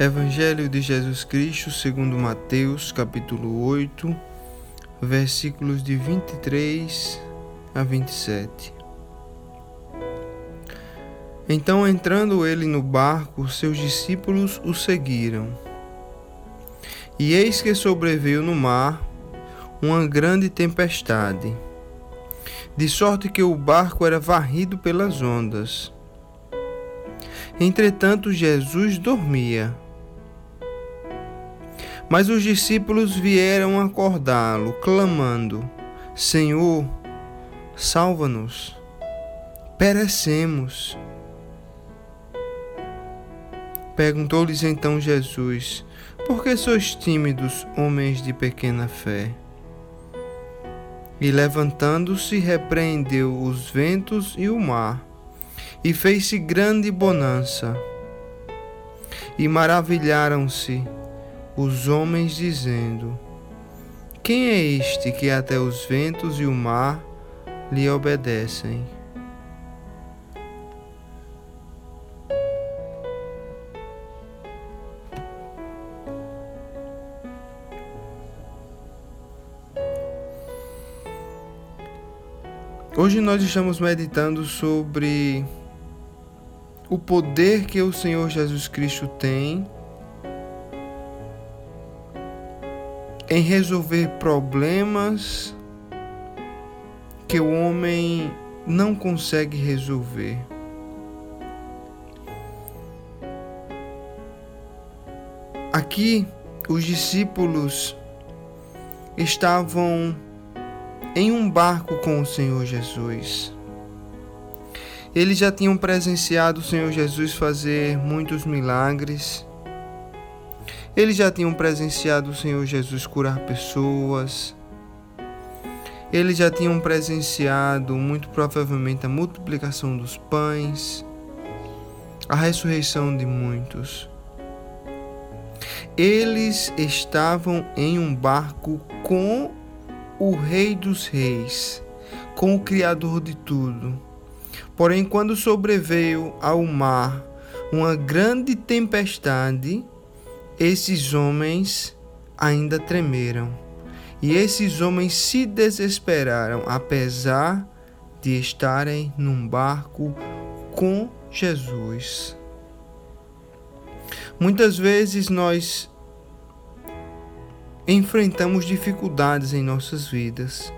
Evangelho de Jesus Cristo, segundo Mateus, capítulo 8, versículos de 23 a 27. Então, entrando ele no barco, seus discípulos o seguiram. E eis que sobreveio no mar uma grande tempestade, de sorte que o barco era varrido pelas ondas. Entretanto, Jesus dormia. Mas os discípulos vieram acordá-lo, clamando: Senhor, salva-nos, perecemos. Perguntou-lhes então Jesus: Por que sois tímidos, homens de pequena fé? E levantando-se, repreendeu os ventos e o mar, e fez-se grande bonança. E maravilharam-se os homens, dizendo: Quem é este que até os ventos e o mar lhe obedecem? Hoje nós estamos meditando sobre o poder que o Senhor Jesus Cristo tem em resolver problemas que o homem não consegue resolver. Aqui, os discípulos estavam em um barco com o Senhor Jesus. Eles já tinham presenciado o Senhor Jesus fazer muitos milagres eles já tinham presenciado o Senhor Jesus curar pessoas. Eles já tinham presenciado, muito provavelmente, a multiplicação dos pães, a ressurreição de muitos. Eles estavam em um barco com o Rei dos Reis, com o Criador de tudo. Porém, quando sobreveio ao mar uma grande tempestade, esses homens ainda tremeram e esses homens se desesperaram, apesar de estarem num barco com Jesus. Muitas vezes nós enfrentamos dificuldades em nossas vidas,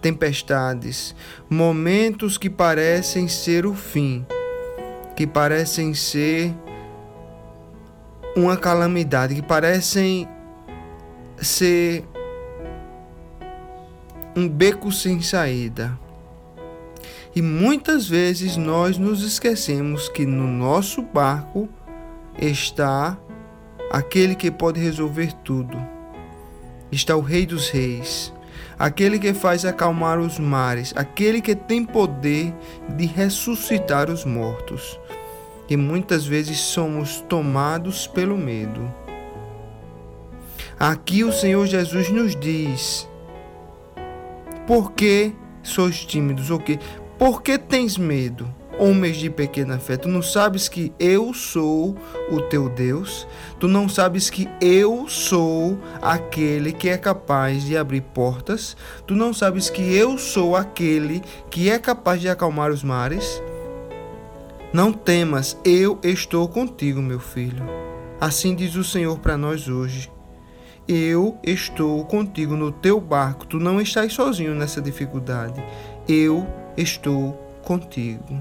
tempestades, momentos que parecem ser o fim, que parecem ser uma calamidade que parecem ser um beco sem saída. E muitas vezes nós nos esquecemos que no nosso barco está aquele que pode resolver tudo. Está o Rei dos Reis, aquele que faz acalmar os mares, aquele que tem poder de ressuscitar os mortos e muitas vezes somos tomados pelo medo. Aqui o Senhor Jesus nos diz: Por que sois tímidos? O quê? Por que tens medo? Homens de pequena fé, tu não sabes que eu sou o teu Deus? Tu não sabes que eu sou aquele que é capaz de abrir portas? Tu não sabes que eu sou aquele que é capaz de acalmar os mares? Não temas, eu estou contigo, meu filho. Assim diz o Senhor para nós hoje. Eu estou contigo no teu barco. Tu não estás sozinho nessa dificuldade. Eu estou contigo.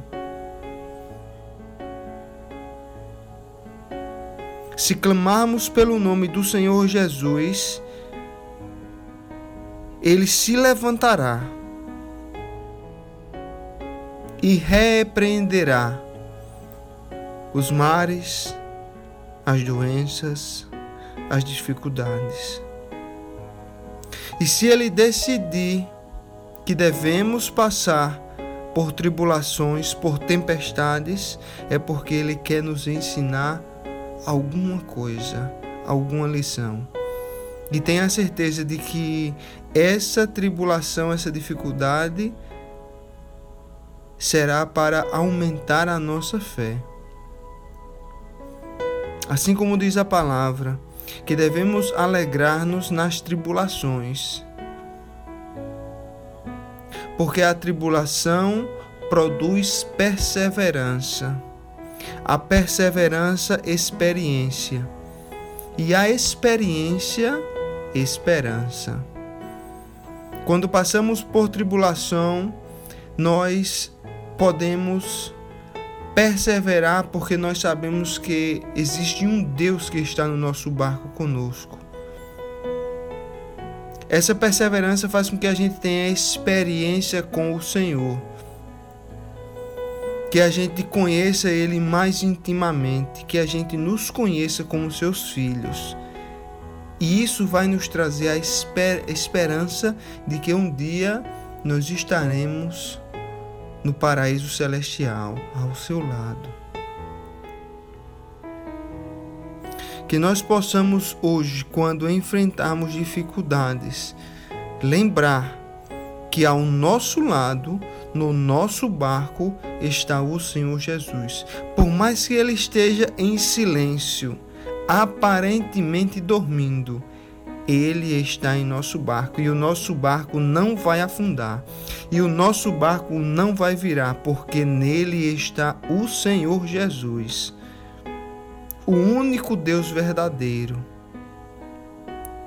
Se clamarmos pelo nome do Senhor Jesus, ele se levantará e repreenderá os mares, as doenças, as dificuldades. E se ele decidir que devemos passar por tribulações, por tempestades, é porque ele quer nos ensinar alguma coisa, alguma lição. E tenha certeza de que essa tribulação, essa dificuldade será para aumentar a nossa fé Assim como diz a palavra, que devemos alegrar-nos nas tribulações, porque a tribulação produz perseverança, a perseverança, experiência, e a experiência, esperança. Quando passamos por tribulação, nós podemos perseverar porque nós sabemos que existe um Deus que está no nosso barco conosco. Essa perseverança faz com que a gente tenha experiência com o Senhor. Que a gente conheça Ele mais intimamente, que a gente nos conheça como seus filhos. E isso vai nos trazer a esper esperança de que um dia nós estaremos no paraíso celestial ao seu lado. Que nós possamos hoje, quando enfrentarmos dificuldades, lembrar que ao nosso lado, no nosso barco, está o Senhor Jesus. Por mais que ele esteja em silêncio, aparentemente dormindo, ele está em nosso barco e o nosso barco não vai afundar e o nosso barco não vai virar, porque nele está o Senhor Jesus, o único Deus verdadeiro.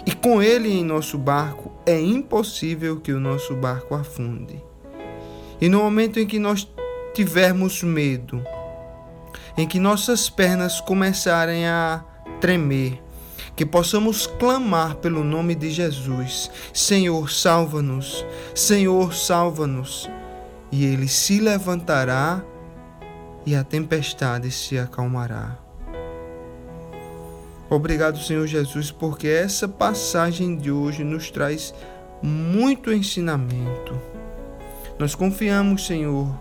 E com ele em nosso barco é impossível que o nosso barco afunde. E no momento em que nós tivermos medo, em que nossas pernas começarem a tremer, que possamos clamar pelo nome de Jesus: Senhor, salva-nos, Senhor, salva-nos. E ele se levantará e a tempestade se acalmará. Obrigado, Senhor Jesus, porque essa passagem de hoje nos traz muito ensinamento. Nós confiamos, Senhor,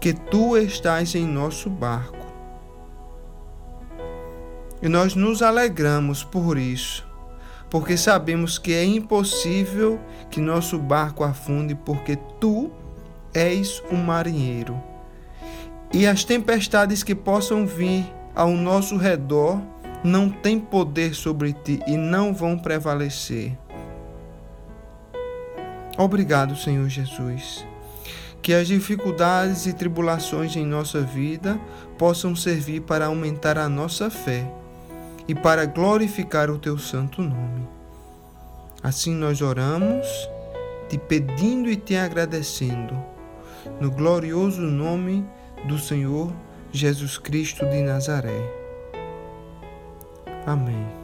que tu estás em nosso barco e nós nos alegramos por isso, porque sabemos que é impossível que nosso barco afunde, porque tu és um marinheiro. E as tempestades que possam vir ao nosso redor não têm poder sobre ti e não vão prevalecer. Obrigado, Senhor Jesus. Que as dificuldades e tribulações em nossa vida possam servir para aumentar a nossa fé e para glorificar o teu santo nome. Assim nós oramos, te pedindo e te agradecendo, no glorioso nome do Senhor Jesus Cristo de Nazaré. Amém.